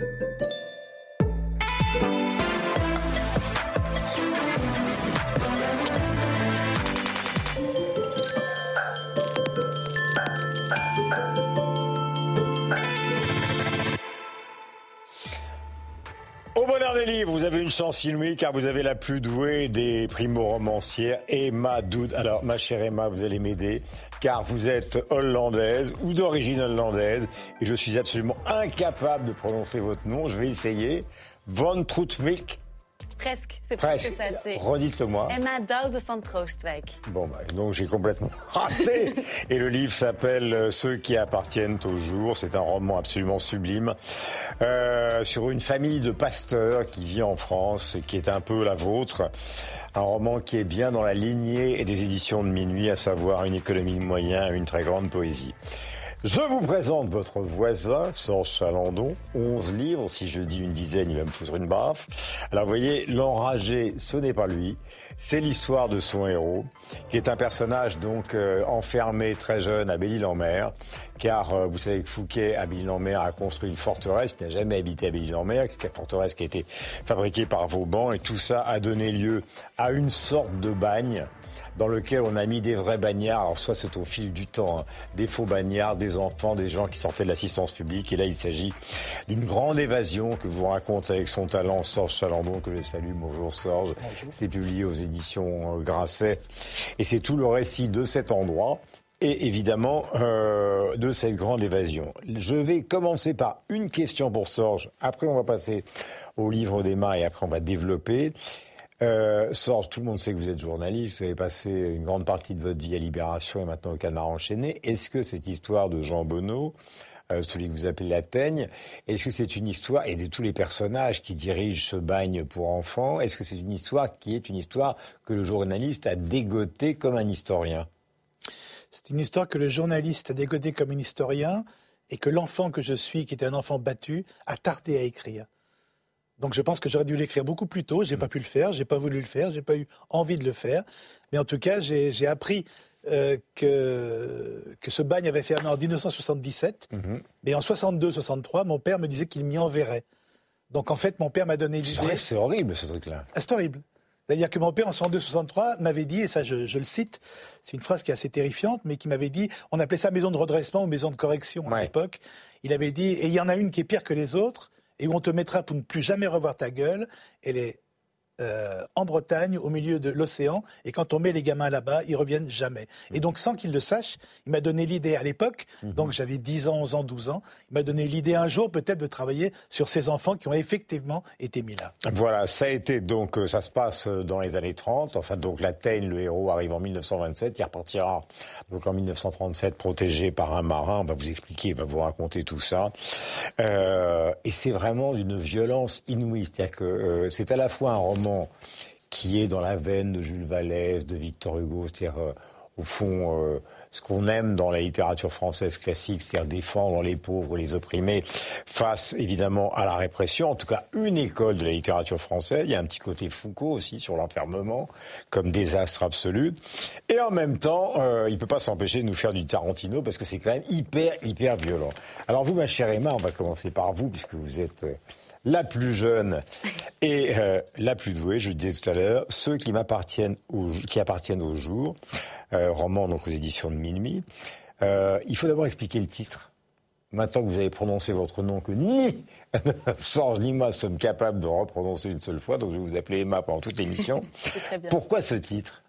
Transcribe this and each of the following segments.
Au des livres, vous avez une chance inouïe car vous avez la plus douée des primo-romancières, Emma Doud. Alors, ma chère Emma, vous allez m'aider car vous êtes hollandaise ou d'origine hollandaise et je suis absolument incapable de prononcer votre nom. Je vais essayer. Von Troutwijk Presque, c'est presque, ça. C'est Redites-le-moi. Emma Daude van Troostwijk. Bon, bah, donc j'ai complètement raté. Et le livre s'appelle euh, Ceux qui appartiennent au jour. C'est un roman absolument sublime euh, sur une famille de pasteurs qui vit en France, et qui est un peu la vôtre. Un roman qui est bien dans la lignée et des éditions de minuit, à savoir une économie de moyens, une très grande poésie. Je vous présente votre voisin, Serge Chalandon, 11 livres. Si je dis une dizaine, il va me foutre une baffe. Alors voyez, l'enragé, ce n'est pas lui. C'est l'histoire de son héros, qui est un personnage donc euh, enfermé très jeune à Belle-Île-en-Mer, car euh, vous savez que Fouquet à Belle-Île-en-Mer a construit une forteresse, qui n'a jamais habité à Belle-Île-en-Mer, une forteresse qui a été fabriquée par Vauban, et tout ça a donné lieu à une sorte de bagne dans lequel on a mis des vrais bagnards. Alors soit c'est au fil du temps, hein, des faux bagnards, des enfants, des gens qui sortaient de l'assistance publique. Et là, il s'agit d'une grande évasion que vous raconte avec son talent Sorge Chalandon, que je salue. Bonjour Sorge. C'est publié aux éditions euh, Grasset. Et c'est tout le récit de cet endroit et évidemment euh, de cette grande évasion. Je vais commencer par une question pour Sorge. Après, on va passer au livre d'Emma et après, on va développer. Euh, Sorge, tout le monde sait que vous êtes journaliste, vous avez passé une grande partie de votre vie à Libération et maintenant au Canard enchaîné. Est-ce que cette histoire de Jean Bonneau, celui que vous appelez la Teigne, est-ce que c'est une histoire, et de tous les personnages qui dirigent ce bagne pour enfants, est-ce que c'est une histoire qui est une histoire que le journaliste a dégotée comme un historien? C'est une histoire que le journaliste a dégotée comme un historien et que l'enfant que je suis, qui était un enfant battu, a tardé à écrire. Donc je pense que j'aurais dû l'écrire beaucoup plus tôt. J'ai pas pu le faire, j'ai pas voulu le faire, j'ai pas eu envie de le faire. Mais en tout cas, j'ai appris euh, que, que ce bagne avait fermé en 1977. Mais en 62-63, mon père me disait qu'il m'y enverrait. Donc en fait, mon père m'a donné l'idée. C'est horrible ce truc-là. Ah, c'est horrible. C'est-à-dire que mon père, en 62-63, m'avait dit, et ça je, je le cite, c'est une phrase qui est assez terrifiante, mais qui m'avait dit, on appelait ça maison de redressement ou maison de correction à Ouais. l'époque. Il avait dit, et il y en a une qui est pire que les autres, et où on te mettra pour ne plus jamais revoir ta gueule. Elle est euh, en Bretagne, au milieu de l'océan, et quand on met les gamins là-bas, ils reviennent jamais. Et donc, sans qu'ils le sachent, il m'a donné l'idée à l'époque, donc j'avais 10 ans, 11 ans, 12 ans, il m'a donné l'idée un jour peut-être de travailler sur ces enfants qui ont effectivement été mis là. Voilà, ça a été donc, euh, ça se passe euh, dans les années 30. Enfin, donc la Teigne, le héros, arrive en 1927. Il repartira donc en 1937 protégé par un marin. On va vous expliquer, il va vous raconter tout ça. Euh, et c'est vraiment d'une violence inouïe. C'est-à-dire que euh, c'est à la fois un roman qui est dans la veine de Jules Vallès, de Victor Hugo, c'est-à-dire euh, au fond euh, ce qu'on aime dans la littérature française classique, c'est-à-dire défendre les pauvres, les opprimés, face évidemment à la répression. En tout cas, une école de la littérature française. Il y a un petit côté Foucault aussi sur l'enfermement comme désastre absolu. Et en même temps, euh, il peut pas s'empêcher de nous faire du Tarantino parce que c'est quand même hyper hyper violent. Alors vous, ma chère Emma, on va commencer par vous puisque vous êtes la plus jeune et euh, la plus douée, je le disais tout à l'heure, ceux qui m'appartiennent au, qui appartiennent au jour, euh, roman donc aux éditions de Minuit. Euh, il faut d'abord expliquer le titre. Maintenant que vous avez prononcé votre nom, que ni Sorge ni moi sommes capables de reprononcer une seule fois, donc je vais vous appeler Emma pendant toute l'émission. Pourquoi ce titre?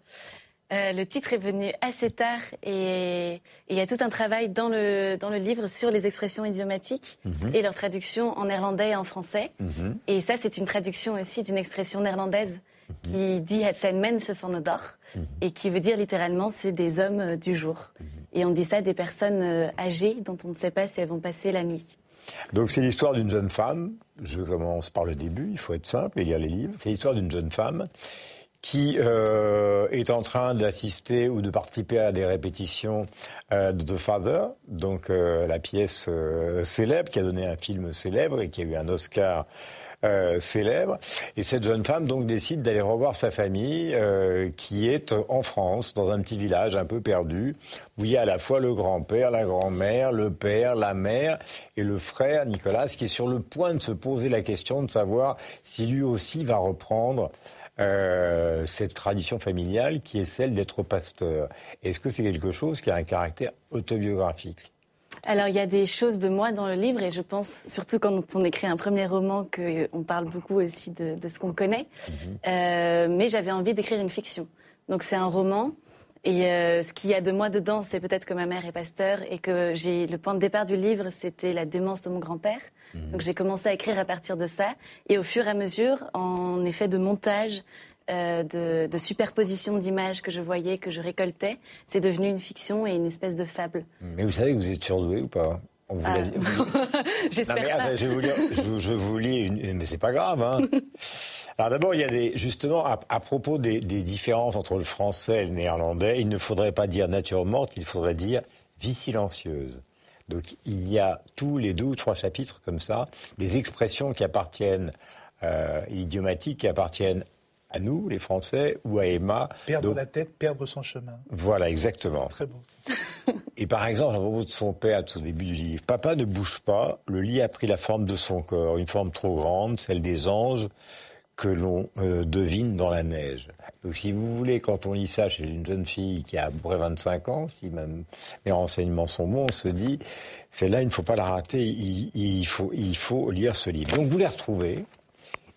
Euh, le titre est venu assez tard et il y a tout un travail dans le, dans le livre sur les expressions idiomatiques et leur traduction en néerlandais et en français. Et ça, c'est une traduction aussi d'une expression néerlandaise qui dit Het zijn mensen van de dag et qui veut dire littéralement c'est des hommes euh, du jour. Et on dit ça des personnes euh, âgées dont on ne sait pas si elles vont passer la nuit. Donc c'est l'histoire d'une jeune femme. Je commence par le début, il faut être simple et lire les livres. C'est l'histoire d'une jeune femme qui euh, est en train d'assister ou de participer à des répétitions euh, de The Father, donc euh, la pièce célèbre qui a donné un film célèbre et qui a eu un Oscar célèbre. Et cette jeune femme donc décide d'aller revoir sa famille qui est en France, dans un petit village un peu perdu, où il y a à la fois le grand-père, la grand-mère, le père, la mère et le frère Nicolas, qui est sur le point de se poser la question de savoir si lui aussi va reprendre euh, cette tradition familiale qui est celle d'être pasteur. Est-ce que c'est quelque chose qui a un caractère autobiographique? Alors, il y a des choses de moi dans le livre et je pense, surtout quand on écrit un premier roman, qu'on parle beaucoup aussi de, ce qu'on connaît. Mhm. Euh, mais j'avais envie d'écrire une fiction. Donc, c'est un roman. Et euh, ce qu'il y a de moi dedans, c'est peut-être que ma mère est pasteur et que j'ai le point de départ du livre, c'était la démence de mon grand-père. Mhm. Donc j'ai commencé à écrire à partir de ça. Et au fur et à mesure, en effet de montage, euh, de, de, superposition d'images que je voyais, que je récoltais, c'est devenu une fiction et une espèce de fable. Mais vous savez que vous êtes surdoué ou pas? On ah. J'espère pas. Je, vous lis, je, vous lis une, mais c'est pas grave. Hein. Alors d'abord, il y a des, justement, à, propos des, des, différences entre le français et le néerlandais, il ne faudrait pas dire nature morte, il faudrait dire vie silencieuse. Donc il y a tous les deux ou trois chapitres comme ça, des expressions qui appartiennent, euh, idiomatiques, qui appartiennent à nous, les Français, ou à Emma. Perdre la tête, perdre son chemin. Voilà, exactement. Très beau. Et par exemple, à propos de son père, au début du livre, Papa ne bouge pas, le lit a pris la forme de son corps, une forme trop grande, celle des anges que l'on euh, devine dans la neige. Donc si vous voulez, quand on lit ça chez une jeune fille qui a à peu près 25 ans, si même mes renseignements sont bons, on se dit, celle-là, il ne faut pas la rater, il, faut, il faut lire ce livre. Donc vous les retrouvez.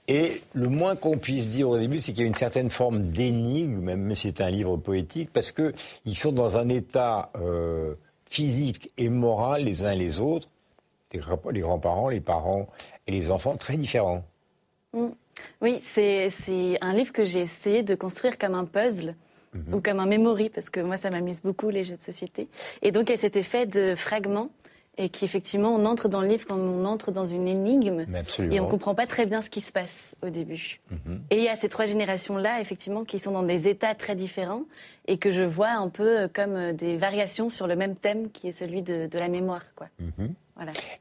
Et le moins qu'on puisse dire au début, c'est qu'il y a une certaine forme d'énigme, même si c'est un livre poétique, parce qu'ils sont dans un état euh, physique et moral les uns et les autres, les grands-parents, les parents et les enfants, très différents. Mm. Oui, c'est un livre que j'ai essayé de construire comme un puzzle. Mhm. ou comme un memory, parce que moi, ça m'amuse beaucoup, les jeux de société. Et donc, il y a cet effet de fragments et qu'effectivement, on entre dans le livre comme on entre dans une énigme. Et on ne comprend pas très bien ce qui se passe au début. Mhm. Et il y a ces trois générations-là, effectivement, qui sont dans des états très différents et que je vois un peu comme des variations sur le même thème qui est celui de, la mémoire. Quoi. Mhm.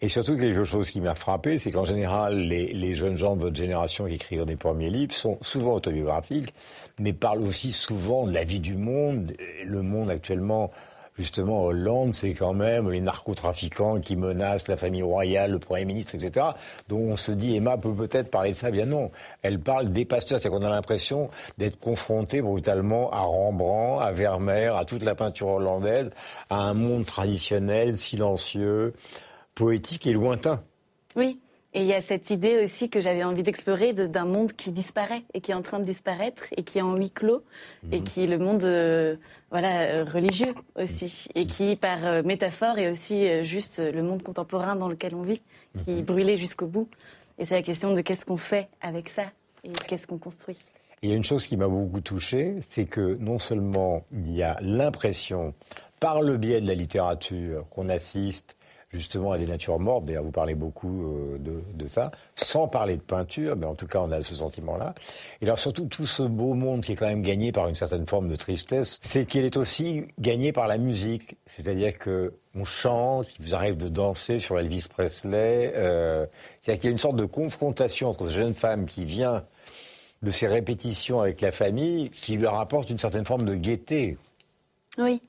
Et surtout, quelque chose qui m'a frappé, c'est qu'en général, les, jeunes gens de votre génération qui écrivent des premiers livres sont souvent autobiographiques, mais parlent aussi souvent de la vie du monde. Le monde actuellement, justement, Hollande, c'est quand même les narcotrafiquants qui menacent la famille royale, le Premier ministre, etc. Donc on se dit, Emma peut peut-être parler de ça. Bien non, elle parle des pasteurs. C'est qu'on a l'impression d'être confronté brutalement à Rembrandt, à Vermeer, à toute la peinture hollandaise, à un monde traditionnel, silencieux, poétique et lointain. Oui. Et il y a cette idée aussi que j'avais envie d'explorer d'un monde qui disparaît et qui est en train de disparaître et qui est en huis clos et mhm. qui est le monde euh, voilà euh, religieux aussi et qui par euh, métaphore est aussi juste le monde contemporain dans lequel on vit qui mhm. brûlait jusqu'au bout et c'est la question de qu'est-ce qu'on fait avec ça et qu'est-ce qu'on construit. il y a une chose qui m'a beaucoup touché, c'est que non seulement il y a l'impression par le biais de la littérature qu'on assiste justement à des natures mortes. D'ailleurs, vous parlez beaucoup euh, de, de, ça, sans parler de peinture, mais en tout cas, on a ce sentiment-là. Et alors surtout, tout ce beau monde qui est quand même gagné par une certaine forme de tristesse, c'est qu'il est aussi gagné par la musique. C'est-à-dire que on chante, il vous arrive de danser sur Elvis Presley. Euh, C'est-à-dire qu'il y a une sorte de confrontation entre cette jeune femme qui vient de ces répétitions avec la famille, qui leur apporte une certaine forme de gaieté. Oui,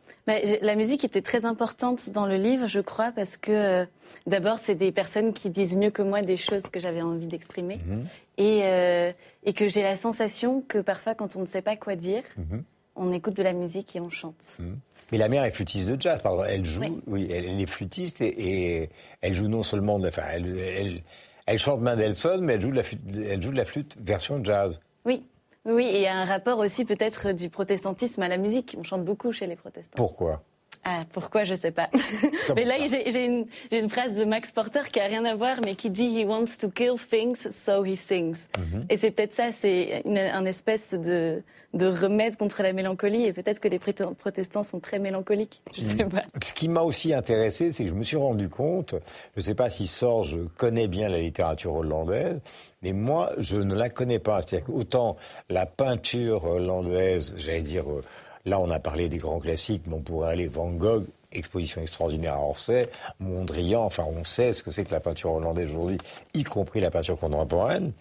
la musique était très importante dans le livre, je crois, parce que euh, d'abord, c'est des personnes qui disent mieux que moi des choses que j'avais envie d'exprimer. Mhm. Et, euh, et, que j'ai la sensation que parfois, quand on ne sait pas quoi dire, mhm. on écoute de la musique et on chante. Mhm. Mais la mère est flûtiste de jazz, pardon. Elle joue, oui, elle, est flûtiste et, elle joue non seulement, de, enfin, elle, elle, chante Mendelssohn, mais elle joue, de la flûte, elle joue de la flûte version jazz. Oui, oui, et il y a un rapport aussi peut-être du protestantisme à la musique. On chante beaucoup chez les protestants. Pourquoi? Ah, pourquoi Je sais pas. mais là, j'ai une, une, phrase de Max Porter qui a rien à voir, mais qui dit He wants to kill things, so he sings. Mhm. Et c'est peut-être ça, c'est un espèce de, de remède contre la mélancolie. Et peut-être que les protestants sont très mélancoliques. Je sais mhm. pas. Ce qui m'a aussi intéressé, c'est que je me suis rendu compte, je ne sais pas si Sorge connaît bien la littérature hollandaise, mais moi, je ne la connais pas. C'est-à-dire qu'autant la peinture hollandaise, j'allais dire euh, Là, on a parlé des grands classiques, mais on pourrait aller Van Gogh, exposition extraordinaire à Orsay, Mondrian, enfin on sait ce que c'est que la peinture hollandaise aujourd'hui, y compris la peinture contemporaine.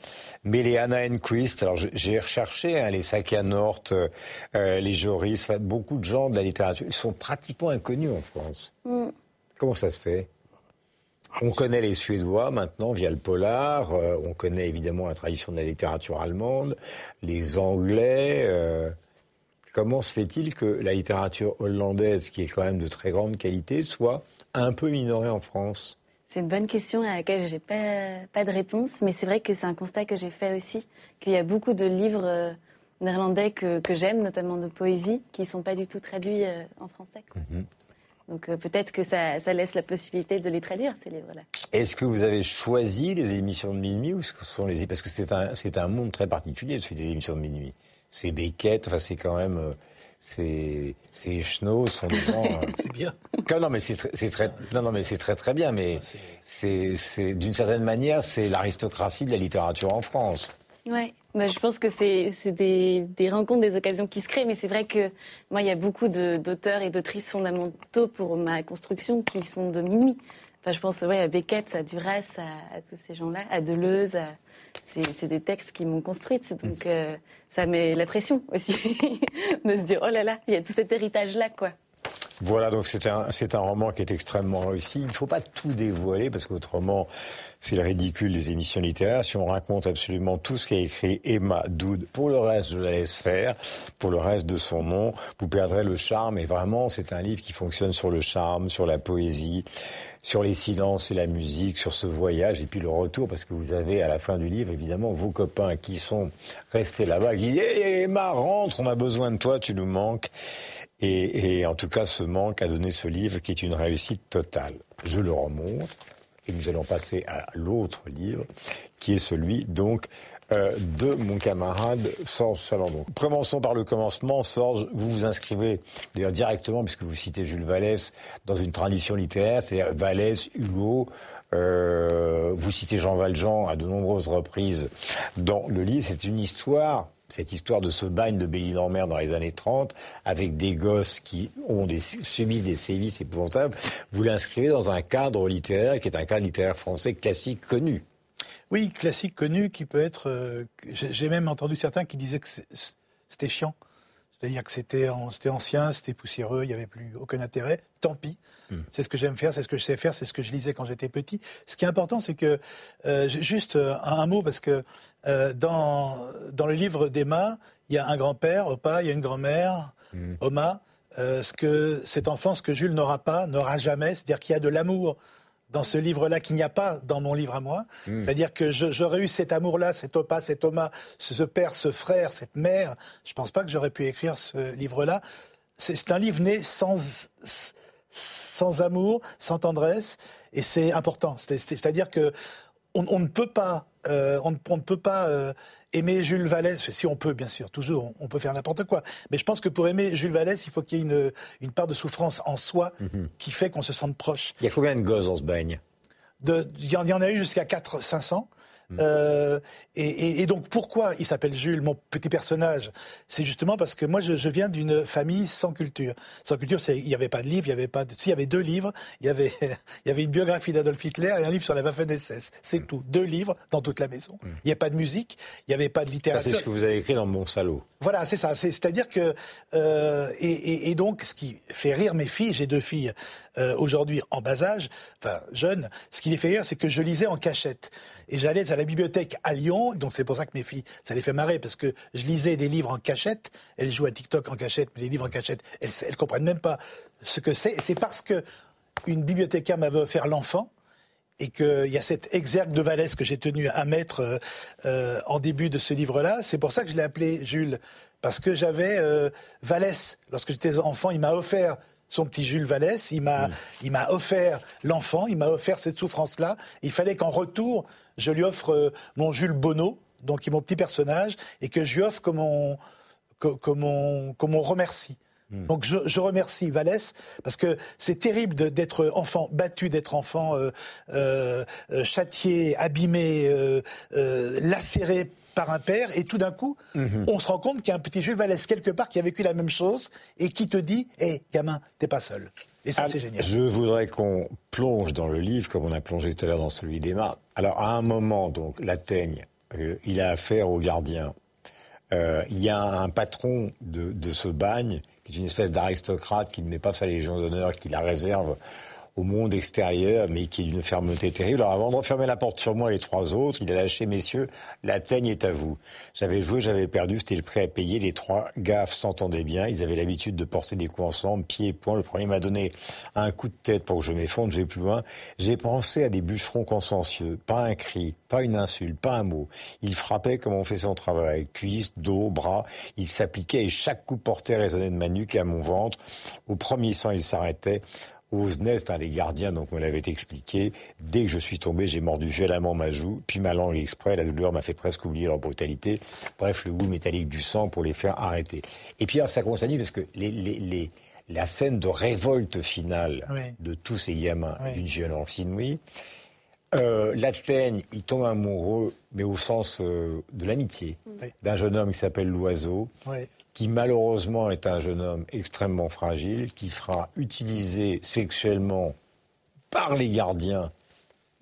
Mais les Anna Enquist, alors j'ai recherché hein, les Sakia-Nort, euh, les Joris, beaucoup de gens de la littérature, ils sont pratiquement inconnus en France. Mm. Comment ça se fait? On connaît les Suédois maintenant via le polar, euh, on connaît évidemment la tradition de la littérature allemande, les Anglais. Euh, Comment se fait-il que la littérature hollandaise, qui est quand même de très grande qualité, soit un peu minorée en France? C'est une bonne question à laquelle je n'ai pas, pas de réponse, mais c'est vrai que c'est un constat que j'ai fait aussi, qu'il y a beaucoup de livres euh, néerlandais que, que j'aime, notamment de poésie, qui ne sont pas du tout traduits euh, en français. Mhm. Donc euh, peut-être que ça, ça, laisse la possibilité de les traduire, ces livres-là. Est-ce que vous avez choisi les émissions de minuit ou ce sont les... Parce que c'est un, un monde très particulier, celui des émissions de minuit c'est Beckett, enfin c'est quand même euh, c'est c'est Schno sont des gens. Euh, c'est bien. non mais c'est très, très non non mais c'est très très bien mais c'est c'est d'une certaine manière c'est l'aristocratie de la littérature en France. Ouais. Bah, je pense que c'est des, des, rencontres, des occasions qui se créent, mais c'est vrai que moi, il y a beaucoup d'auteurs et d'autrices fondamentaux pour ma construction qui sont de minuit. Enfin, je pense ouais, à Beckett, à Duras, à, tous ces gens-là, à Deleuze. C'est des textes qui m'ont construite. Donc, euh, ça met la pression aussi de se dire, oh là là, il y a tout cet héritage-là, quoi. Voilà, donc c'est un, un roman qui est extrêmement réussi. Il ne faut pas tout dévoiler parce qu'autrement, c'est le ridicule des émissions littéraires. Si on raconte absolument tout ce qu'a écrit Emma Doud, pour le reste, je la laisse faire. Pour le reste de son nom, vous perdrez le charme. Et vraiment, c'est un livre qui fonctionne sur le charme, sur la poésie, sur les silences et la musique, sur ce voyage et puis le retour, parce que vous avez à la fin du livre, évidemment, vos copains qui sont restés là-bas, qui disent hey, Emma, rentre, on a besoin de toi, tu nous manques. Et, et en tout cas, ce manque a donné ce livre qui est une réussite totale. Je le remonte et nous allons passer à l'autre livre, qui est celui donc euh, de mon camarade Sorge Chalandon. Commençons par le commencement. Sorge, vous vous inscrivez d'ailleurs directement, puisque vous citez Jules Vallès, dans une tradition littéraire, c'est-à-dire Vallès, Hugo, euh, vous citez Jean Valjean à de nombreuses reprises dans le livre. C'est une histoire cette histoire de ce bagne de Béline en mer dans les années 30, avec des gosses qui ont subi des sévices épouvantables, vous l'inscrivez dans un cadre littéraire qui est un cadre littéraire français classique connu. Oui, classique connu qui peut être. Euh, j'ai même entendu certains qui disaient que c'était chiant. C'est-à-dire que c'était ancien, c'était poussiéreux, il n'y avait plus aucun intérêt. Tant pis. Hmm. C'est ce que j'aime faire, c'est ce que je sais faire, c'est ce que je lisais quand j'étais petit. Ce qui est important, c'est que euh, juste euh, un, mot parce que dans dans le livre d'Emma, il y a un grand-père, Opa, il y a une grand-mère, hmm. Oma. ce que cet enfant, ce que Jules n'aura pas, n'aura jamais, c'est-à-dire qu'il y a de l'amour dans ce livre-là qu'il n'y a pas dans mon livre à moi. Hmm. C'est-à-dire que j'aurais eu cet amour-là, cet opa, cet Thomas, ce père, ce frère, cette mère. Je ne pense pas que j'aurais pu écrire ce livre-là. C'est un livre né sans, sans amour, sans tendresse, et c'est important. C'est-à-dire que on, ne peut pas, euh, on, ne peut pas euh, aimer Jules Vallès. Si on peut, bien sûr, toujours, on, peut faire n'importe quoi. Mais je pense que pour aimer Jules Vallès, il faut qu'il y ait une, une, part de souffrance en soi mhm. qui fait qu'on se sente proche. Il y a combien de gosses dans ce bagne? Il y, en a eu jusqu'à 4 500. Mm. Euh, et, et, donc pourquoi il s'appelle Jules, mon petit personnage? C'est justement parce que moi je, je viens d'une famille sans culture. Sans culture, il n'y avait pas de livre, il y avait pas. De, s'il y avait deux livres, il y avait il y avait une biographie d'Adolf Hitler et un livre sur la Waffen-SS. C'est mm. tout, deux livres dans toute la maison. Mm. Il n'y a pas de musique, il n'y avait pas de littérature. C'est ce que vous avez écrit dans Mon Salaud. Voilà, c'est ça. C'est-à-dire que euh, et, et, donc ce qui fait rire mes filles, j'ai deux filles euh, aujourd'hui en bas âge, enfin jeunes, ce qui les fait rire, c'est que je lisais en cachette et j'allais la bibliothèque à Lyon, donc c'est pour ça que mes filles, ça les fait marrer, parce que je lisais des livres en cachette, elles jouent à TikTok en cachette, mais les livres en cachette, elles, comprennent même pas ce que c'est. C'est parce que une bibliothécaire m'avait offert l'enfant, et qu'il y a cet exergue de Vallès que j'ai tenu à mettre euh, euh, en début de ce livre-là. C'est pour ça que je l'ai appelé Jules, parce que j'avais euh, lorsque j'étais enfant, il m'a offert son petit Jules Vallès, il m'a, il m'a offert l'enfant, il m'a offert cette souffrance-là. Il fallait qu'en retour, je lui offre euh, mon Jules Bonneau, donc qui est mon petit personnage, et que je lui offre comme on, comme on, comme on remercie. Hmm. Donc je, je, remercie Vallès parce que c'est terrible d'être enfant battu, d'être enfant euh, euh, châtié, abîmé, euh, euh, lacéré par un père, et tout d'un coup, mhm. on se rend compte qu'il y a un petit Jules Vallès quelque part qui a vécu la même chose et qui te dit Hé, hey, gamin, t'es pas seul. Et ça, ah, c'est génial. Je voudrais qu'on plonge dans le livre, comme on a plongé tout à l'heure dans celui d'Emma. Alors, à un moment, donc, la teigne, euh, il a affaire au gardien. Euh, il y a un patron de, de ce bagne, qui est une espèce d'aristocrate qui ne met pas sa Légion d'honneur, qui la réserve au monde extérieur, mais qui est d'une fermeté terrible. Alors avant de refermer la porte sur moi et les trois autres, il a lâché, messieurs, la teigne est à vous. J'avais joué, j'avais perdu, c'était le prêt à payer. Les trois gaffes s'entendaient bien, ils avaient l'habitude de porter des coups ensemble, pieds et poings. Le premier m'a donné un coup de tête pour que je m'effondre, je vais plus loin. J'ai pensé à des bûcherons consciencieux, pas un cri, pas une insulte, pas un mot. Il frappait comme on fait son travail, cuisse, dos, bras. Il s'appliquait et chaque coup porté résonnait de ma nuque à mon ventre. Au premier sang, il s'arrêtait. Nest, un des gardiens, donc me l'avait expliqué. Dès que je suis tombé, j'ai mordu violemment ma joue, puis ma langue exprès. La douleur m'a fait presque oublier leur brutalité. Bref, le goût métallique du sang pour les faire arrêter. Et puis alors, ça continue parce que les, les, les, la scène de révolte finale de tous ces gamins d'une violence inouïe. Euh, L'Athènes, il tombe amoureux, mais au sens euh, de l'amitié, d'un jeune homme qui s'appelle Loiseau, qui malheureusement est un jeune homme extrêmement fragile, qui sera utilisé sexuellement par les gardiens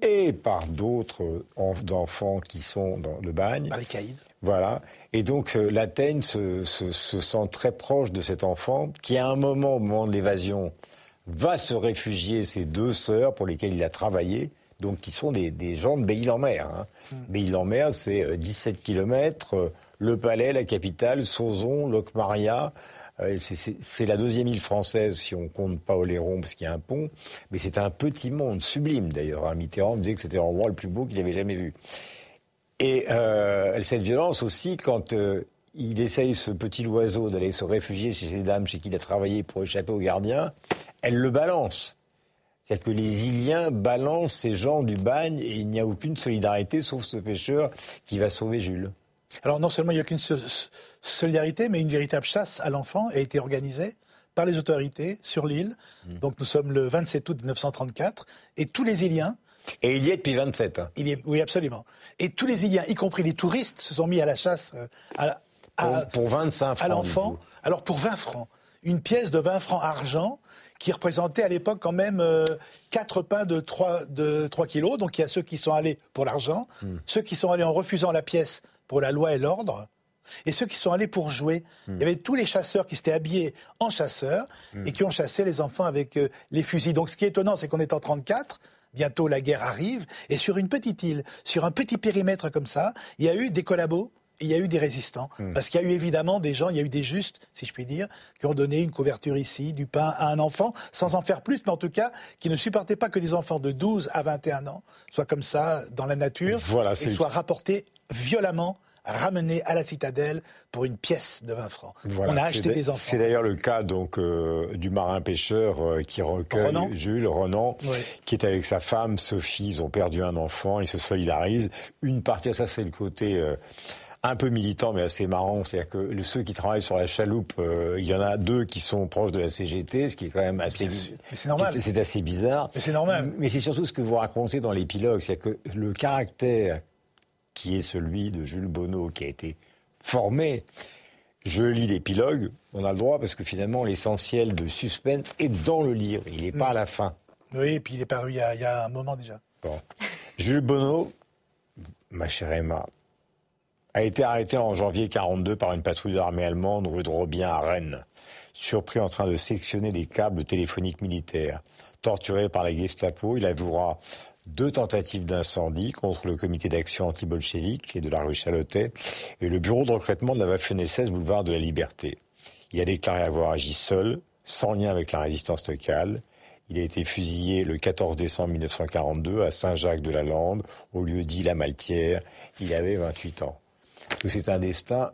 et par d'autres enfants qui sont dans le bagne. Par les caïds. Voilà. Et donc euh, l'Athènes se, sent très proche de cet enfant qui, à un moment, au moment de l'évasion, va se réfugier ses deux sœurs pour lesquelles il a travaillé, donc qui sont des, gens de Belle-Île-en-Mer. Hein. Hmm. en mer c'est 17 kilomètres le Palais, la capitale, Sauzon, Locmaria. Euh, c'est la deuxième île française, si on compte pas Oléron, parce qu'il y a un pont. Mais c'est un petit monde, sublime d'ailleurs. Mitterrand me disait que c'était l'endroit le plus beau qu'il avait jamais vu. Et euh, cette violence aussi, quand euh, il essaye, ce petit oiseau, d'aller se réfugier chez ces dames chez qui il a travaillé pour échapper aux gardiens, elle le balance. C'est-à-dire que les Iliens balancent ces gens du bagne et il n'y a aucune solidarité sauf ce pêcheur qui va sauver Jules. Alors non seulement il n'y a qu'une solidarité, mais une véritable chasse à l'enfant a été organisée par les autorités sur l'île. Mmh. Donc nous sommes le 27 août 1934 et tous les Iliens et il y est depuis 27. Hein. Il y est, oui, absolument. Et tous les Iliens, y compris les touristes, se sont mis à la chasse euh, à, pour, 25 francs. À l'enfant. Alors pour 20 francs. Une pièce de 20 francs argent qui représentait à l'époque quand même euh, 4 pains de 3, de 3 kilos. Donc il y a ceux qui sont allés pour l'argent, mmh. ceux qui sont allés en refusant la pièce pour la loi et l'ordre, et ceux qui sont allés pour jouer. Hmm. Il y avait tous les chasseurs qui s'étaient habillés en chasseurs hmm. et qui ont chassé les enfants avec euh, les fusils. Donc ce qui est étonnant, c'est qu'on est en 34, bientôt la guerre arrive, et sur une petite île, sur un petit périmètre comme ça, il y a eu des collabos il y a eu des résistants. Hmm. Parce qu'il y a eu évidemment des gens, il y a eu des justes, si je puis dire, qui ont donné une couverture ici, du pain à un enfant, sans en faire plus, mais en tout cas, qui ne supportaient pas que des enfants de 12 à 21 ans soient comme ça dans la nature et soient rapportés violemment ramenés à la citadelle pour une pièce de 20 francs. On a acheté des enfants. C'est d'ailleurs le cas donc euh, du marin pêcheur euh, qui recueille Jules Renan, qui est avec sa femme Sophie. Ils ont perdu un enfant, ils se solidarisent. Une partie, ça c'est le côté. Euh, un peu militant, mais assez marrant. C'est-à-dire que ceux qui travaillent sur la chaloupe, euh, il y en a deux qui sont proches de la CGT, ce qui est quand même assez. C'est normal. C'est assez bizarre. C'est normal. Mais c'est surtout ce que vous racontez dans l'épilogue, c'est que le caractère qui est celui de Jules Bonneau, qui a été formé. Je lis l'épilogue, on a le droit parce que finalement l'essentiel de suspense est dans le livre, il n'est pas à la fin. Oui, et puis il est paru il y a, il y a un moment déjà. Bon. Jules Bonneau, ma chère Emma, a été arrêté en janvier 42 par une patrouille d'armée allemande rue de Robien à Rennes. Surpris en train de sectionner des câbles téléphoniques militaires. Torturé par la Gestapo, il avouera deux tentatives d'incendie contre le comité d'action anti-bolchevique et de la rue Chalotet et le bureau de recrutement de la Waffen-SS boulevard de la Liberté. Il a déclaré avoir agi seul, sans lien avec la résistance locale. Il a été fusillé le 14 décembre 1942 à Saint-Jacques-de-la-Lande, au lieu dit La Maltière. Il avait 28 ans que c'est un destin,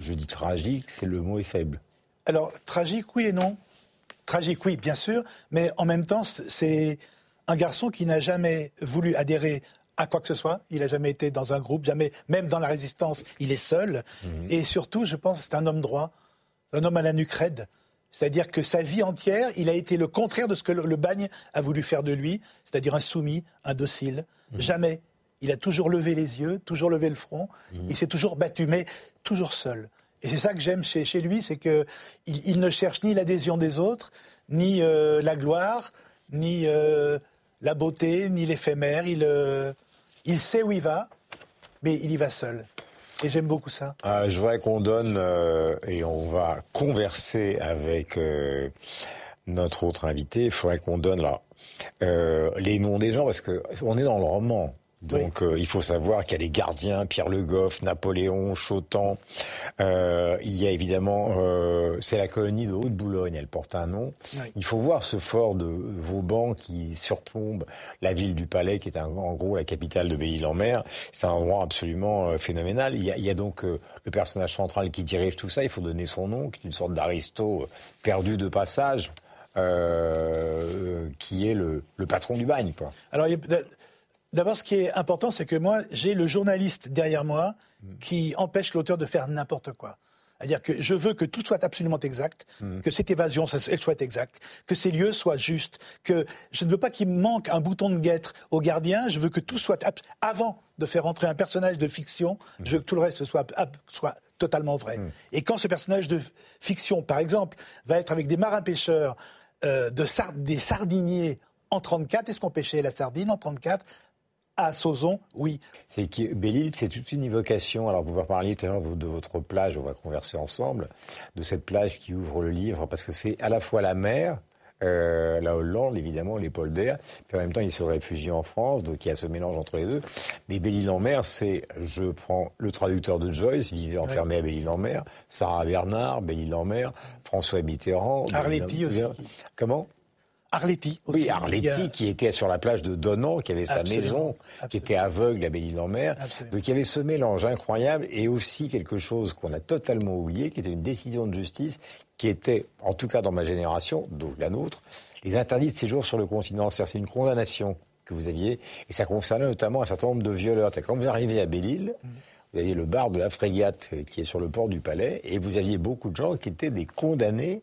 je dis tragique, c'est le mot est faible. Alors, tragique, oui et non. Tragique, oui, bien sûr, mais en même temps, c'est un garçon qui n'a jamais voulu adhérer à quoi que ce soit. Il n'a jamais été dans un groupe, jamais, même dans la résistance, il est seul. Mhm. Et surtout, je pense que c'est un homme droit, un homme à la nuque raide. C'est-à-dire que sa vie entière, il a été le contraire de ce que le, bagne a voulu faire de lui, c'est-à-dire un soumis, un docile. Mhm. Jamais. Il a toujours levé les yeux, toujours levé le front. Mhm. Il s'est toujours battu, mais toujours seul. Et c'est ça que j'aime chez, lui, c'est qu'il il ne cherche ni l'adhésion des autres, ni euh, la gloire, ni euh, la beauté, ni l'éphémère. Il, euh, il sait où il va, mais il y va seul. Et j'aime beaucoup ça. Ah, je voudrais qu'on donne, et on va converser avec notre autre invité, il faudrait qu'on donne là, les noms des gens, parce qu'on est dans le roman. Donc euh, il faut savoir qu'il y a les gardiens, Pierre Le Goff, Napoléon, Chotan. Euh, il y a évidemment, euh, c'est la colonie de Haute-Boulogne, elle porte un nom. Il faut voir ce fort de Vauban qui surplombe la ville du Palais, qui est en gros la capitale de Belle-Île-en-Mer. C'est un endroit absolument phénoménal. Il y, a, il y a donc le personnage central qui dirige tout ça. Il faut donner son nom, qui est une sorte d'aristo perdu de passage. qui est le, le, patron du bagne. Quoi. Alors, il y a D'abord, ce qui est important, c'est que moi, j'ai le journaliste derrière moi qui empêche l'auteur de faire n'importe quoi. C'est-à-dire que je veux que tout soit absolument exact, mm. que cette évasion, elle soit exacte, que ces lieux soient justes, que je ne veux pas qu'il manque un bouton de guêtre au gardien, je veux que tout soit avant de faire entrer un personnage de fiction, je veux que tout le reste soit, soit totalement vrai. Mm. Et quand ce personnage de fiction, par exemple, va être avec des marins-pêcheurs, euh, de des sardiniers en 34, est-ce qu'on pêchait la sardine en 34 à Sauzon, oui. C'est que Belle-Île, c'est toute une évocation. Alors, vous parliez tout à l'heure de votre plage, on va converser ensemble, de cette plage qui ouvre le livre, parce que c'est à la fois la mer, euh, la Hollande, évidemment, les polders, puis en même temps, il se réfugie en France, donc il y a ce mélange entre les deux. Mais Belle-Île-en-Mer, c'est, je prends le traducteur de Joyce, vivait enfermé à Belle-Île-en-Mer, Sarah Bernard, Belle-Île-en-Mer, François Mitterrand. Arletty aussi. Comment? Arletty aussi. Oui, Arletty qui était sur la plage de Donan, qui avait sa maison, qui était aveugle à Belle-Île-en-Mer. Donc il y avait ce mélange incroyable et aussi quelque chose qu'on a totalement oublié, qui était une décision de justice qui était, en tout cas dans ma génération, donc la nôtre, les interdits de séjour sur le continent. C'est une condamnation que vous aviez et ça concernait notamment un certain nombre de violeurs. Quand vous arrivez à Belle-Île, mm. vous aviez le bar de la frégate qui est sur le port du Palais et vous aviez beaucoup de gens qui étaient des condamnés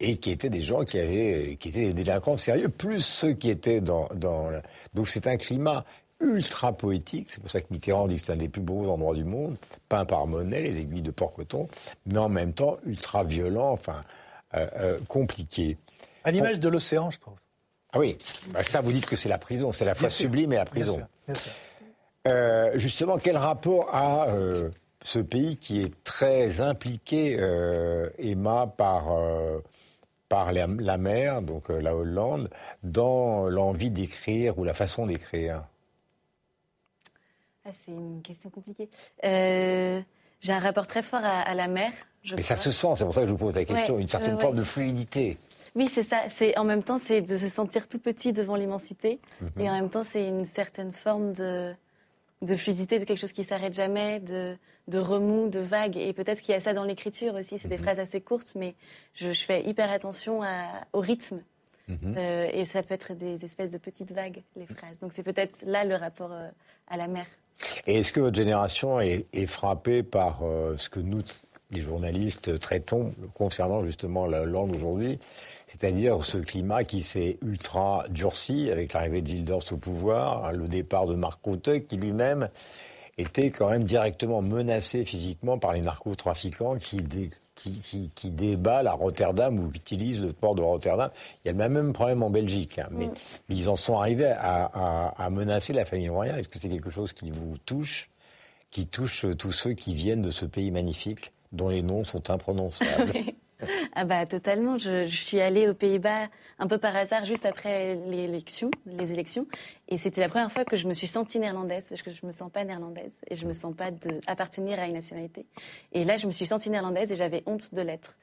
et qui étaient des gens qui avaient, qui étaient des délinquants sérieux, plus ceux qui étaient dans, dans donc c'est un climat ultra poétique. C'est pour ça que Mitterrand dit que c'est un des plus beaux endroits du monde, peint par Monet, les aiguilles de Port-Coton, mais en même temps ultra violent, enfin euh, euh, compliqué. À l'image de l'océan, je trouve. Ah oui, bah ça vous dites que c'est la prison, c'est la fois sublime et la prison. Euh, justement, quel rapport a ce pays qui est très impliqué, Emma, par par la, mer, donc euh, la Hollande, dans l'envie d'écrire ou la façon d'écrire? Ah, C'est une question compliquée. Euh, j'ai un rapport très fort à, la mer. Mais ça se sent, c'est pour ça que je vous pose la question, une certaine forme de fluidité. Oui, c'est ça. C'est en même temps, c'est de se sentir tout petit devant l'immensité, mhm. et en même temps, c'est une certaine forme de de fluidité, de quelque chose qui s'arrête jamais, de, de remous, de vagues. Et peut-être qu'il y a ça dans l'écriture aussi. C'est des mhm. phrases assez courtes, mais je, fais hyper attention au rythme. Mhm. Euh, et ça peut être des espèces de petites vagues, les phrases. Donc c'est peut-être là le rapport euh, à la mer. Et est-ce que votre génération est, frappée par euh, ce que nous, les journalistes, traitons concernant justement la langue aujourd'hui c'est-à-dire ce climat qui s'est ultra durci avec l'arrivée de Wilders au pouvoir, hein, le départ de Marc Cotteux qui lui-même était quand même directement menacé physiquement par les narcotrafiquants qui, qui, qui, déballent à Rotterdam ou qui utilisent le port de Rotterdam. Il y a le même problème en Belgique, hein, mais, mm. ils en sont arrivés à, à menacer la famille royale. Est-ce que c'est quelque chose qui vous touche, qui touche tous ceux qui viennent de ce pays magnifique? Dont les noms sont imprononçables Ah bah totalement. Je, suis allée aux Pays-Bas un peu par hasard juste après les élections, et c'était la première fois que je me suis sentie néerlandaise parce que je me sens pas néerlandaise et je me sens pas de, appartenir à une nationalité. Et là, je me suis sentie néerlandaise et j'avais honte de l'être.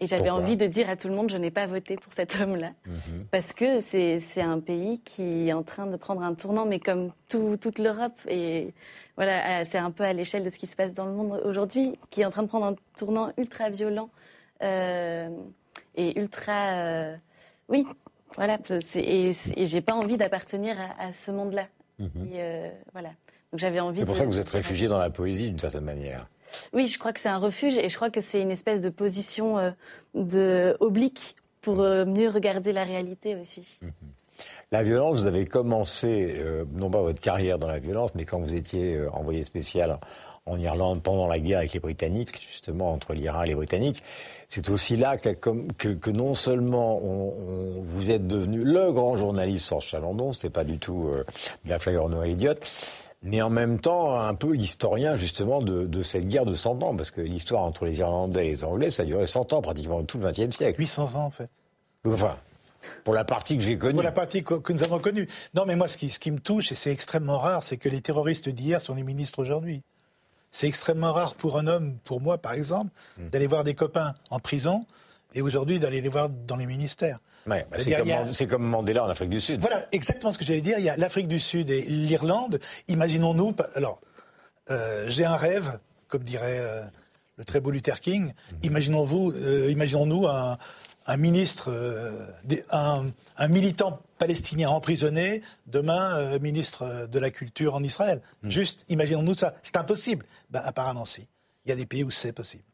Et j'avais envie de dire à tout le monde, je n'ai pas voté pour cet homme-là. Mhm. Parce que c'est un pays qui est en train de prendre un tournant, mais comme toute l'Europe, et voilà, c'est un peu à l'échelle de ce qui se passe dans le monde aujourd'hui, qui est en train de prendre un tournant ultra violent euh, et ultra. oui, voilà. Et, et j'ai pas envie d'appartenir à, ce monde-là. Mhm. voilà. Donc j'avais envie. C'est pour ça que vous êtes réfugié dans la poésie d'une certaine manière. Oui, je crois que c'est un refuge et je crois que c'est une espèce de position de oblique pour mieux regarder la réalité aussi. Mhm. La violence, vous avez commencé, euh, non pas votre carrière dans la violence, mais quand vous étiez euh, envoyé spécial en Irlande pendant la guerre avec les Britanniques, justement entre l'Iran et les Britanniques, c'est aussi là que, que, non seulement on, vous êtes devenu le grand journaliste sans Chalandon, c'était pas du tout euh, de la flagornerie idiote, mais en même temps un peu l'historien justement de, de, cette guerre de 100 ans, parce que l'histoire entre les Irlandais et les Anglais, ça a duré 100 ans, pratiquement tout le XXe siècle. 800 ans en fait. Enfin, pour la partie que j'ai connue. Pour la partie que, nous avons connue. Non, mais moi, ce qui, ce qui me touche, et c'est extrêmement rare, c'est que les terroristes d'hier sont les ministres aujourd'hui. C'est extrêmement rare pour un homme, pour moi par exemple, hmm. d'aller voir des copains en prison et aujourd'hui d'aller les voir dans les ministères. Ouais, bah, c'est comme, Mandela en Afrique du Sud. Voilà, exactement ce que j'allais dire. Il y a l'Afrique du Sud et l'Irlande. Imaginons-nous. Alors, euh, j'ai un rêve, comme dirait euh, le très beau Luther King. Hmm. Imaginons-vous, euh, imaginons-nous un, un ministre, euh, un, militant palestinien emprisonné, demain euh, ministre de la Culture en Israël. Hmm. Juste, imaginons-nous ça. C'est impossible. Ben, apparemment, si. Il y a des pays où c'est possible.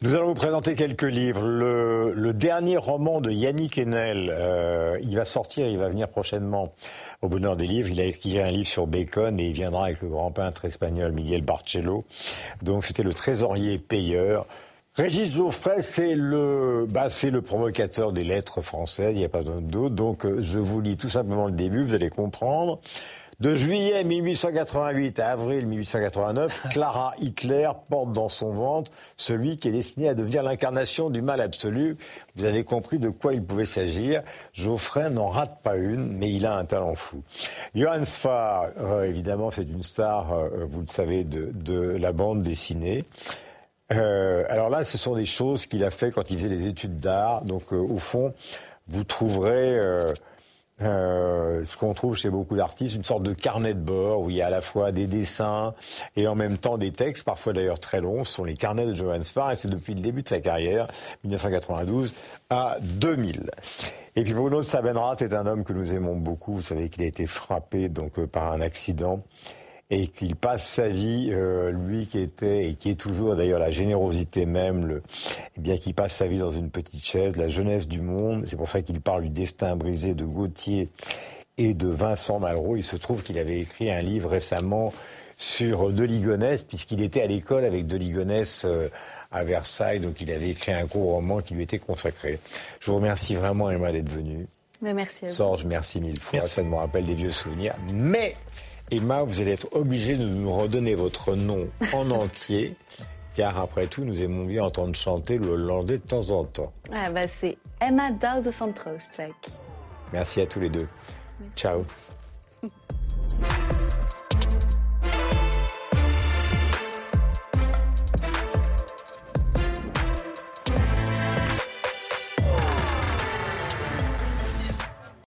Nous allons vous présenter quelques livres. Le, dernier roman de Yannick Enel, euh, il va sortir, il va venir prochainement au Bonheur des Livres. Il a écrit un livre sur Bacon et il viendra avec le grand peintre espagnol Miguel Barcello. Donc c'était le trésorier payeur. Régis Geoffrey, c'est le, bah, c'est le provocateur des lettres françaises, il n'y a pas d'autre. Donc, euh, je vous lis tout simplement le début, vous allez comprendre. De juillet 1888 à avril 1889, Clara Hitler porte dans son ventre celui qui est destiné à devenir l'incarnation du mal absolu. Vous avez compris de quoi il pouvait s'agir. Geoffrey n'en rate pas une, mais il a un talent fou. Johann Sfar, euh, évidemment, c'est une star, euh, vous le savez, de, de la bande dessinée. Euh, alors là, ce sont des choses qu'il a fait quand il faisait des études d'art. Donc, euh, au fond, vous trouverez euh, euh, ce qu'on trouve chez beaucoup d'artistes, une sorte de carnet de bord où il y a à la fois des dessins et en même temps des textes, parfois d'ailleurs très longs. Ce sont les carnets de Johann Spar et c'est depuis le début de sa carrière, 1992 à 2000. Et puis Bruno Sabenrath est un homme que nous aimons beaucoup. Vous savez qu'il a été frappé donc par un accident et qu'il passe sa vie, euh, lui qui était et qui est toujours d'ailleurs la générosité même, le, eh bien qu'il passe sa vie dans une petite chaise, la jeunesse du monde. C'est pour ça qu'il parle du destin brisé de Gauthier et de Vincent Malraux. Il se trouve qu'il avait écrit un livre récemment sur De Ligonnès, puisqu'il était à l'école avec De Ligonnès euh, à Versailles, donc il avait écrit un court roman qui lui était consacré. Je vous remercie vraiment, Emma, d'être venue. merci à vous. Sorge, merci mille fois. Ça me rappelle des vieux souvenirs. Mais Emma, vous allez être obligée de nous redonner votre nom en entier, car après tout, nous aimons bien entendre chanter le hollandais de temps en temps. Ah bah c'est Emma Dowd van Merci à tous les deux. Ciao.